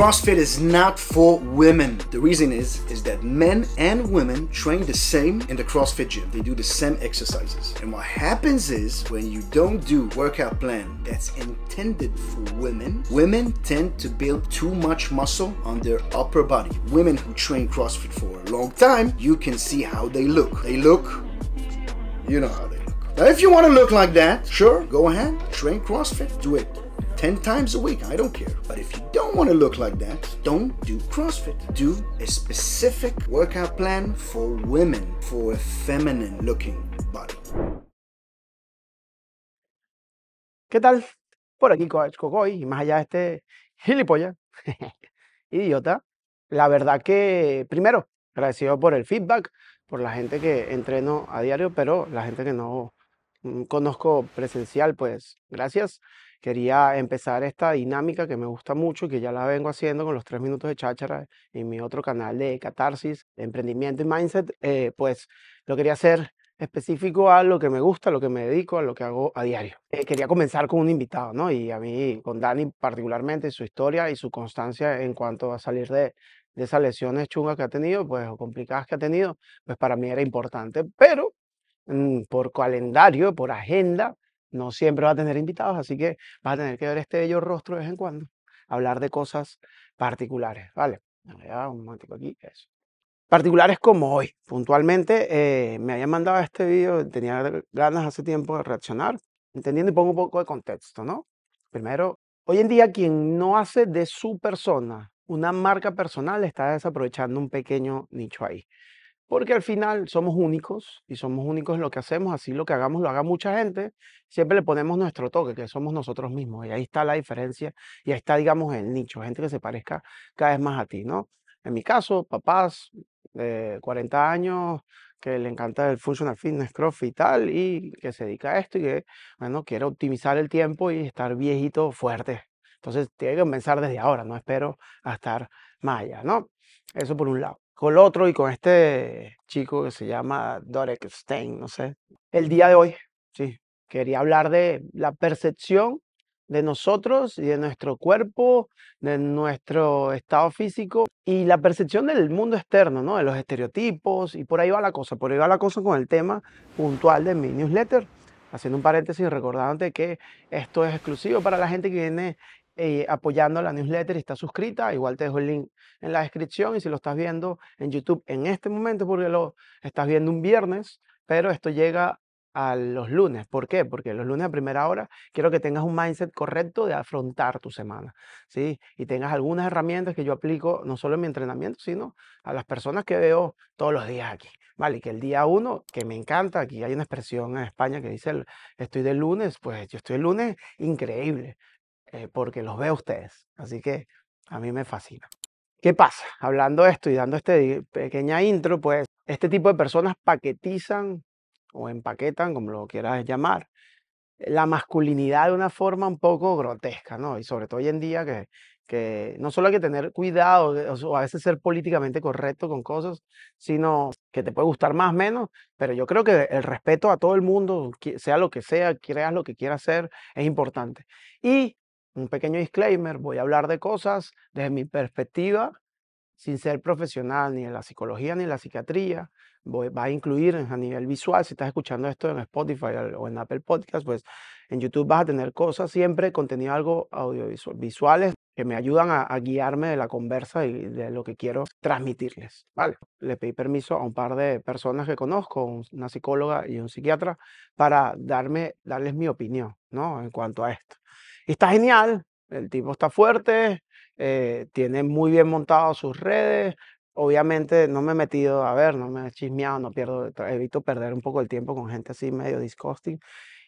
CrossFit is not for women. The reason is is that men and women train the same in the CrossFit gym. They do the same exercises. And what happens is when you don't do workout plan that's intended for women, women tend to build too much muscle on their upper body. Women who train CrossFit for a long time, you can see how they look. They look you know how they look. Now, if you want to look like that, sure, go ahead, train CrossFit, do it 10 times a week, I don't care. But if you don't want to look like that, don't do CrossFit. Do a specific workout plan for women, for a feminine looking body. ¿Qué tal? Por aquí Coach Cocoy y más allá de este gilipollas, idiota. La verdad que, primero, agradecido por el feedback, por la gente que entreno a diario, pero la gente que no mm, conozco presencial, pues gracias. Quería empezar esta dinámica que me gusta mucho y que ya la vengo haciendo con los tres minutos de cháchara en mi otro canal de catarsis, de emprendimiento y mindset. eh, pues lo quería hacer específico a lo que me gusta, a lo que me dedico, a lo que hago a diario. Eh, quería comenzar con un invitado, ¿no? Y a mí, con Dani particularmente, su historia y su constancia en cuanto a salir de, de esas lesiones chungas que ha tenido, pues, o complicadas que ha tenido, pues para mí era importante. Pero mm, por calendario, por agenda, no siempre va a tener invitados, así que vas a tener que ver este bello rostro de vez en cuando, hablar de cosas particulares, ¿vale? Ya, un momentico aquí, eso. Particulares como hoy, puntualmente, eh, me habían mandado este video, tenía ganas hace tiempo de reaccionar, entendiendo y pongo un poco de contexto, ¿no? Primero, hoy en día quien no hace de su persona una marca personal está desaprovechando un pequeño nicho ahí. Porque al final somos únicos y somos únicos en lo que hacemos, así lo que hagamos lo haga mucha gente, siempre le ponemos nuestro toque, que somos nosotros mismos, y ahí está la diferencia, y ahí está, digamos, el nicho, gente que se parezca cada vez más a ti, ¿no? En mi caso, papás de 40 años, que le encanta el functional fitness, crossfit y tal, y que se dedica a esto y que, bueno, quiere optimizar el tiempo y estar viejito fuerte. Entonces, tiene que comenzar desde ahora, no espero a estar más allá, ¿no? Eso por un lado con el otro y con este chico que se llama Dorek Stein, no sé. El día de hoy, sí, quería hablar de la percepción de nosotros y de nuestro cuerpo, de nuestro estado físico y la percepción del mundo externo, ¿no? De los estereotipos y por ahí va la cosa, por ahí va la cosa con el tema puntual de mi newsletter. Haciendo un paréntesis, recordándote que esto es exclusivo para la gente que viene eh, apoyando la newsletter y está suscrita. Igual te dejo el link en la descripción y si lo estás viendo en YouTube en este momento, porque lo estás viendo un viernes, pero esto llega a los lunes. ¿Por qué? Porque los lunes a primera hora quiero que tengas un mindset correcto de afrontar tu semana, ¿sí? Y tengas algunas herramientas que yo aplico no solo en mi entrenamiento, sino a las personas que veo todos los días aquí. Vale, y que el día uno, que me encanta, aquí hay una expresión en España que dice estoy del lunes, pues yo estoy el lunes increíble, eh, porque los veo a ustedes. Así que a mí me fascina. ¿Qué pasa? Hablando de esto y dando esta pequeña intro, pues este tipo de personas paquetizan o empaquetan, como lo quieras llamar, la masculinidad de una forma un poco grotesca, ¿no? Y sobre todo hoy en día que, que no solo hay que tener cuidado o a veces ser políticamente correcto con cosas, sino que te puede gustar más o menos, pero yo creo que el respeto a todo el mundo, sea lo que sea, creas lo que quieras hacer, es importante. Y un pequeño disclaimer, voy a hablar de cosas desde mi perspectiva, sin ser profesional ni en la psicología ni en la psiquiatría. Voy, a incluir a nivel visual, si estás escuchando esto en Spotify o en Apple Podcast, pues en YouTube vas a tener cosas, siempre contenido algo audiovisual, que me ayudan a, a, guiarme de la conversa y de lo que quiero transmitirles. Vale, le pedí permiso a un par de personas que conozco, una psicóloga y un psiquiatra, para darme, darles mi opinión, ¿no? En cuanto a esto. Y está genial, el tipo está fuerte, eh, tiene muy bien montado sus redes. Obviamente no me he metido a ver, no me he chismeado, no pierdo, evito perder un poco el tiempo con gente así medio disgusting.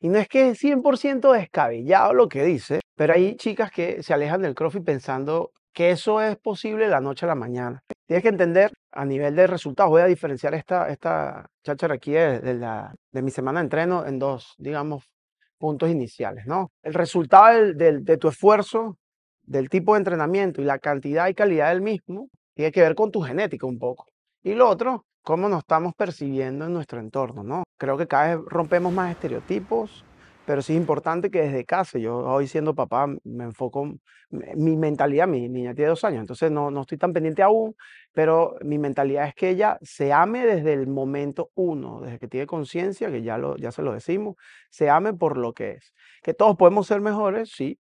Y no es que es 100% descabellado lo que dice, pero hay chicas que se alejan del CrossFit pensando que eso es posible la noche a la mañana. Tienes que entender a nivel de resultados, voy a diferenciar esta, esta cháchara aquí de, de, la, de mi semana de entreno en dos, digamos, puntos iniciales, ¿no? El resultado del, de tu esfuerzo, del tipo de entrenamiento y la cantidad y calidad del mismo, tiene que ver con tu genética un poco. Y lo otro, cómo nos estamos percibiendo en nuestro entorno, ¿no? Creo que cada vez rompemos más estereotipos pero sí es importante que desde casa, yo hoy siendo papá me enfoco, mi mentalidad, mi niña tiene dos años, entonces no, no estoy tan pendiente aún, pero mi mentalidad es que ella se ame desde el momento uno, desde que tiene conciencia, que ya, lo, ya se lo decimos, se ame por lo que es. Que todos podemos ser mejores, sí,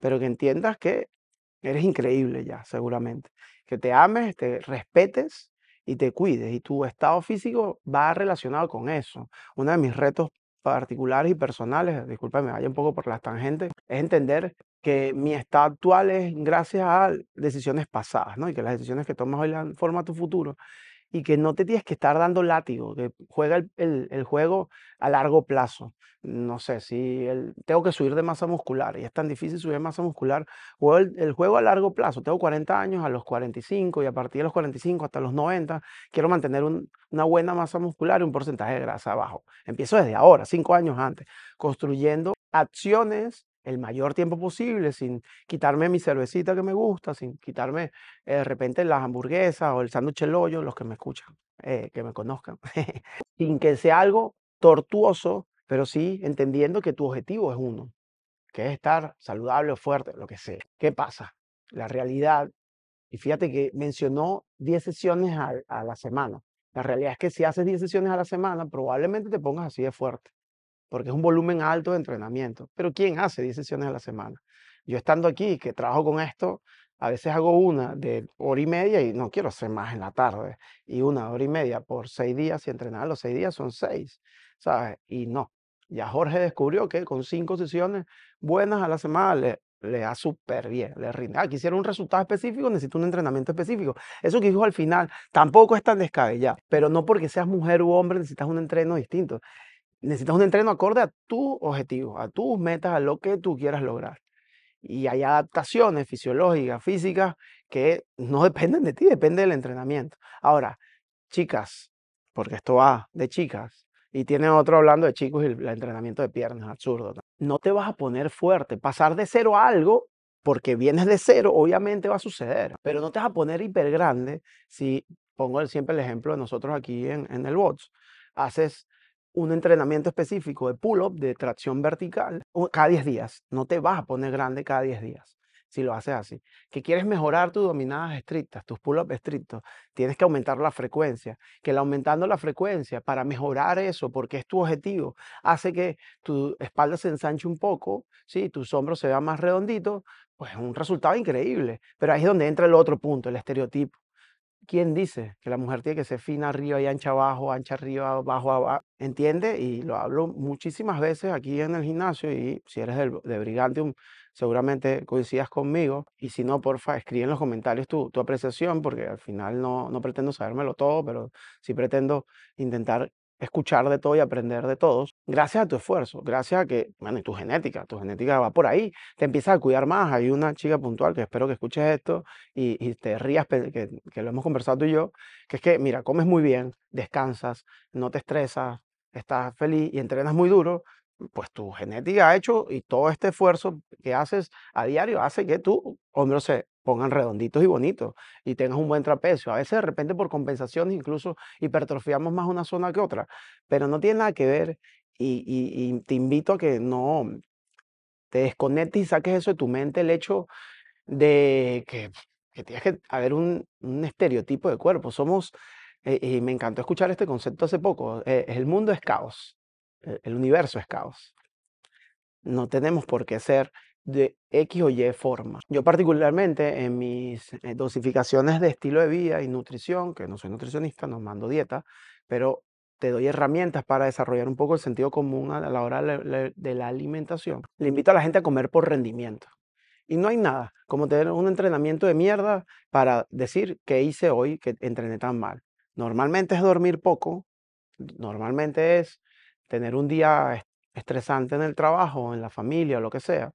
pero que entiendas que eres increíble ya, seguramente. Que te ames, te respetes y te cuides. Y tu estado físico va relacionado con eso. Uno de mis retos particulares y personales, disculpa, me vaya un poco por las tangentes, es entender que mi estado actual es gracias a decisiones pasadas, ¿no? Y que las decisiones que tomas hoy dan forma a tu futuro y que no te tienes que estar dando látigo, que juega el, el, juego a largo plazo. No sé, si el, tengo que subir de masa muscular y es tan difícil subir masa muscular, juego el, juego a largo plazo. Tengo 40 años, a los 45 y a partir de los 45 hasta los 90 quiero mantener una buena masa muscular y un porcentaje de grasa bajo. Empiezo desde ahora, cinco años antes, construyendo acciones el mayor tiempo posible, sin quitarme mi cervecita que me gusta, sin quitarme eh, de repente las hamburguesas o el sándwich el hoyo, los que me escuchan, eh, que me conozcan, sin que sea algo tortuoso, pero sí entendiendo que tu objetivo es uno, que es estar saludable o fuerte, lo que sea. ¿Qué pasa? La realidad, y fíjate que mencionó 10 sesiones a, a la semana. La realidad es que si haces 10 sesiones a la semana, probablemente te pongas así de fuerte porque es un volumen alto de entrenamiento. Pero ¿quién hace 10 sesiones a la semana? Yo estando aquí, que trabajo con esto, a veces hago una de hora y media y no quiero hacer más en la tarde. Y una hora y media por seis días, si entrenar los seis días son seis, ¿sabes? Y no. Ya Jorge descubrió que con cinco sesiones buenas a la semana le, le da súper bien, le rinde. Ah, quisiera un resultado específico, necesito un entrenamiento específico. Eso que dijo al final tampoco es tan descabellado, pero no porque seas mujer u hombre necesitas un entreno distinto necesitas un entreno acorde a tu objetivo, a tus metas, a lo que tú quieras lograr. Y hay adaptaciones fisiológicas, físicas, que no dependen de ti, depende del entrenamiento. Ahora, chicas, porque esto va de chicas, y tiene otro hablando de chicos y el entrenamiento de piernas, absurdo. No te vas a poner fuerte. Pasar de cero a algo, porque vienes de cero, obviamente va a suceder, pero no te vas a poner hiper grande si, pongo siempre el ejemplo de nosotros aquí en, en el BOTS, haces un entrenamiento específico de pull-up, de tracción vertical, cada 10 días. No te vas a poner grande cada 10 días si lo haces así. Que quieres mejorar tus dominadas estrictas, tus pull-ups estrictos, tienes que aumentar la frecuencia. Que el aumentando la frecuencia para mejorar eso, porque es tu objetivo, hace que tu espalda se ensanche un poco, ¿sí? tus hombros se vean más redonditos, pues es un resultado increíble. Pero ahí es donde entra el otro punto, el estereotipo. ¿Quién dice que la mujer tiene que ser fina arriba y ancha abajo, ancha arriba, bajo abajo? ¿Entiende? Y lo hablo muchísimas veces aquí en el gimnasio y si eres de Brigantium seguramente coincidas conmigo. Y si no, porfa, escribe en los comentarios tu, tu apreciación porque al final no, no pretendo sabérmelo todo, pero sí pretendo intentar escuchar de todo y aprender de todos, gracias a tu esfuerzo, gracias a que, bueno, y tu genética, tu genética va por ahí, te empiezas a cuidar más. Hay una chica puntual que espero que escuches esto y, te rías, que, que, lo hemos conversado tú y yo, que es que, mira, comes muy bien, descansas, no te estresas, estás feliz y entrenas muy duro, pues tu genética ha hecho y todo este esfuerzo que haces a diario hace que tu hombro se pongan redonditos y bonitos y tengas un buen trapecio. A veces de repente por compensaciones incluso hipertrofiamos más una zona que otra, pero no tiene nada que ver y, te invito a que no te desconectes y saques eso de tu mente, el hecho de que, tienes que haber un, estereotipo de cuerpo. Somos, eh, y me encantó escuchar este concepto hace poco, eh, el mundo es caos. E, el universo es caos. No tenemos por qué ser de X o Y forma. Yo particularmente en mis eh, dosificaciones de estilo de vida y nutrición, que no soy nutricionista, no mando dieta, pero te doy herramientas para desarrollar un poco el sentido común a la hora de la alimentación. Le invito a la gente a comer por rendimiento. Y no hay nada como tener un entrenamiento de mierda para decir que hice hoy que entrené tan mal. Normalmente es dormir poco, normalmente es tener un día estresante en el trabajo, en la familia o lo que sea.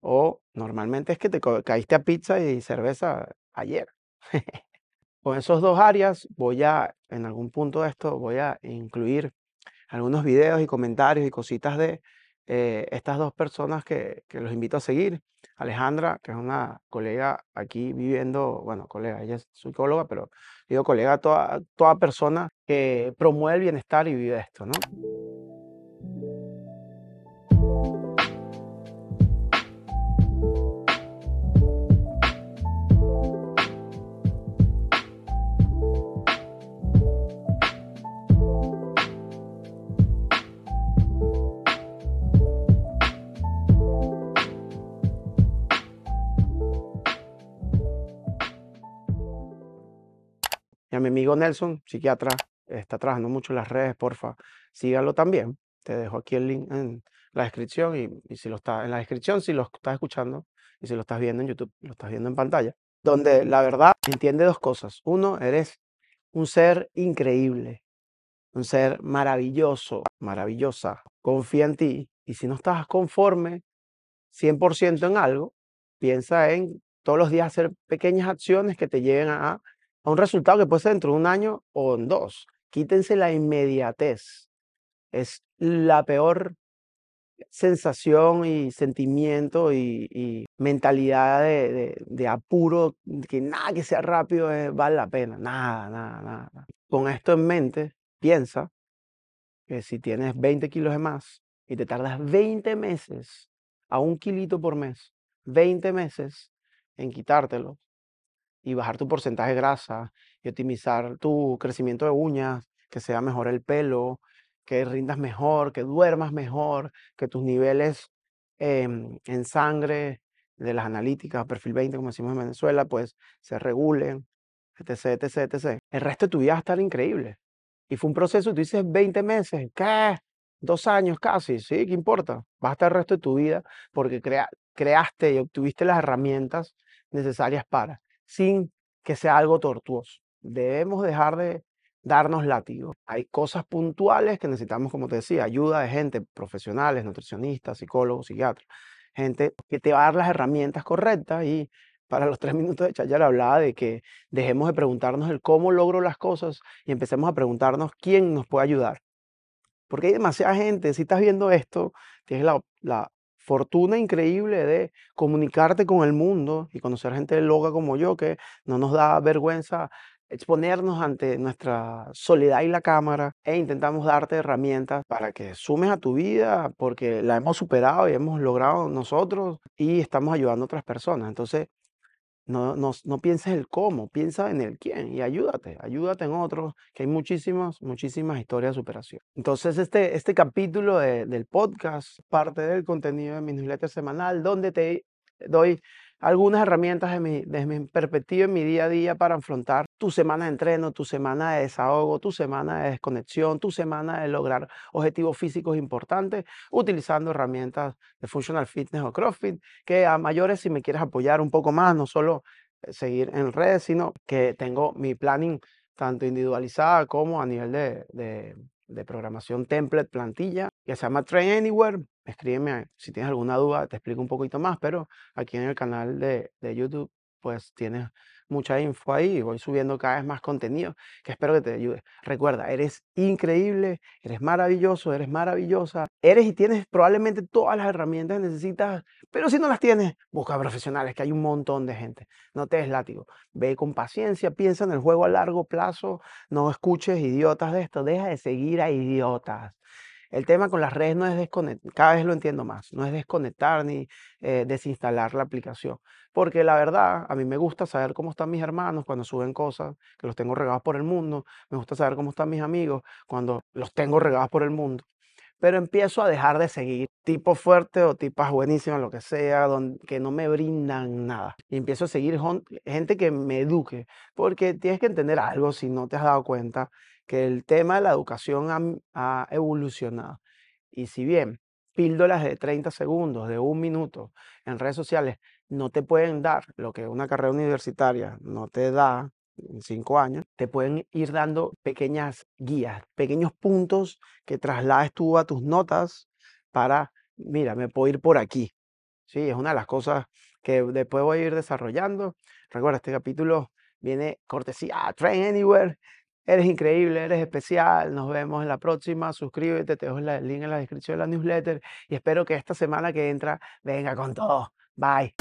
O normalmente es que te caíste a pizza y cerveza ayer. Con esos dos áreas voy a, en algún punto de esto, voy a incluir algunos videos y comentarios y cositas de eh, estas dos personas que, que, los invito a seguir. Alejandra, que es una colega aquí viviendo, bueno, colega, ella es psicóloga, pero digo colega, toda, toda persona que promueve el bienestar y vive esto, ¿no? Mi amigo Nelson, psiquiatra, está trabajando mucho en las redes, porfa, síganlo también. Te dejo aquí el link en la descripción y, y si lo está en la descripción, si lo estás escuchando y si lo estás viendo en YouTube, lo estás viendo en pantalla, donde la verdad entiende dos cosas. Uno, eres un ser increíble, un ser maravilloso, maravillosa. Confía en ti y si no estás conforme 100% en algo, piensa en todos los días hacer pequeñas acciones que te lleven a, a un resultado que puede ser dentro de un año o en dos. Quítense la inmediatez. Es la peor sensación y sentimiento y, mentalidad de apuro, que nada que sea rápido eh, vale la pena, nada, nada, nada. Con esto en mente, piensa que si tienes 20 kilos de más y te tardas 20 meses a un kilito por mes, 20 meses en quitártelo y bajar tu porcentaje de grasa y optimizar tu crecimiento de uñas, que sea mejor el pelo, que rindas mejor, que duermas mejor, que tus niveles em, en sangre de las analíticas, perfil 20, como decimos en Venezuela, pues se regulen, etc, etc, etc. El resto de tu vida va a estar increíble. Y fue un proceso, tú dices 20 meses, ¿qué? Dos años casi, ¿sí? ¿Qué importa? Vas a estar el resto de tu vida porque crea- creaste y obtuviste las herramientas necesarias para, sin que sea algo tortuoso. Debemos dejar de darnos látigo. Hay cosas puntuales que necesitamos, como te decía, ayuda de gente, profesionales, nutricionistas, psicólogos, psiquiatras, gente que te va a dar las herramientas correctas y para los tres minutos de Chayar hablaba de que dejemos de preguntarnos el cómo logro las cosas y empecemos a preguntarnos quién nos puede ayudar. Porque hay demasiada gente, si estás viendo esto, tienes la, la fortuna increíble de comunicarte con el mundo y conocer gente loca como yo, que no nos da vergüenza exponernos ante nuestra soledad y la cámara e intentamos darte herramientas para que sumes a tu vida porque la hemos superado y hemos logrado nosotros y estamos ayudando a otras personas. Entonces, no, no, no pienses el cómo, piensa en el quién y ayúdate, ayúdate en otros, que hay muchísimas, muchísimas historias de superación. Entonces, este, este capítulo de- del podcast, parte del contenido de mi newsletter semanal, donde te doy algunas herramientas de mi, desde mi perspectiva en mi día a día para afrontar tu semana de entreno, tu semana de desahogo, tu semana de desconexión, tu semana de lograr objetivos físicos importantes, utilizando herramientas de Functional Fitness o CrossFit que a mayores, si me quieres apoyar un poco más, no solo eh, seguir en redes, sino que tengo mi planning tanto individualizada como a nivel de, de- de programación template, plantilla, que se llama Train Anywhere. Escríbeme si tienes alguna duda, te explico un poquito más, pero aquí en el canal de, de YouTube pues tienes mucha info ahí voy subiendo cada vez más contenido que espero que te ayude. Recuerda, eres increíble, eres maravilloso, eres maravillosa, eres y tienes probablemente todas las herramientas que necesitas pero si no las tienes, busca profesionales, que hay un montón de gente. No te des látigo. Ve con paciencia, piensa en el juego a largo plazo. No escuches idiotas de esto. Deja de seguir a idiotas. El tema con las redes no es desconectar, cada vez lo entiendo más, no es desconectar ni eh, desinstalar la aplicación. Porque la verdad, a mí me gusta saber cómo están mis hermanos cuando suben cosas, que los tengo regados por el mundo. Me gusta saber cómo están mis amigos cuando los tengo regados por el mundo pero empiezo a dejar de seguir tipos fuertes o tipas buenísimas, lo que sea, que no me brindan nada. Y empiezo a seguir gente que me eduque, porque tienes que entender algo si no te has dado cuenta, que el tema de la educación ha, evolucionado. Y si bien píldoras de 30 segundos, de un minuto en redes sociales no te pueden dar lo que una carrera universitaria no te da en cinco años, te pueden ir dando pequeñas guías, pequeños puntos que traslades tú a tus notas para, mira, me puedo ir por aquí. Sí, es una de las cosas que después voy a ir desarrollando. Recuerda, este capítulo viene cortesía Train Anywhere. Eres increíble, eres especial. Nos vemos en la próxima. Suscríbete, te dejo el link en la descripción de la newsletter y espero que esta semana que entra venga con todo. Bye.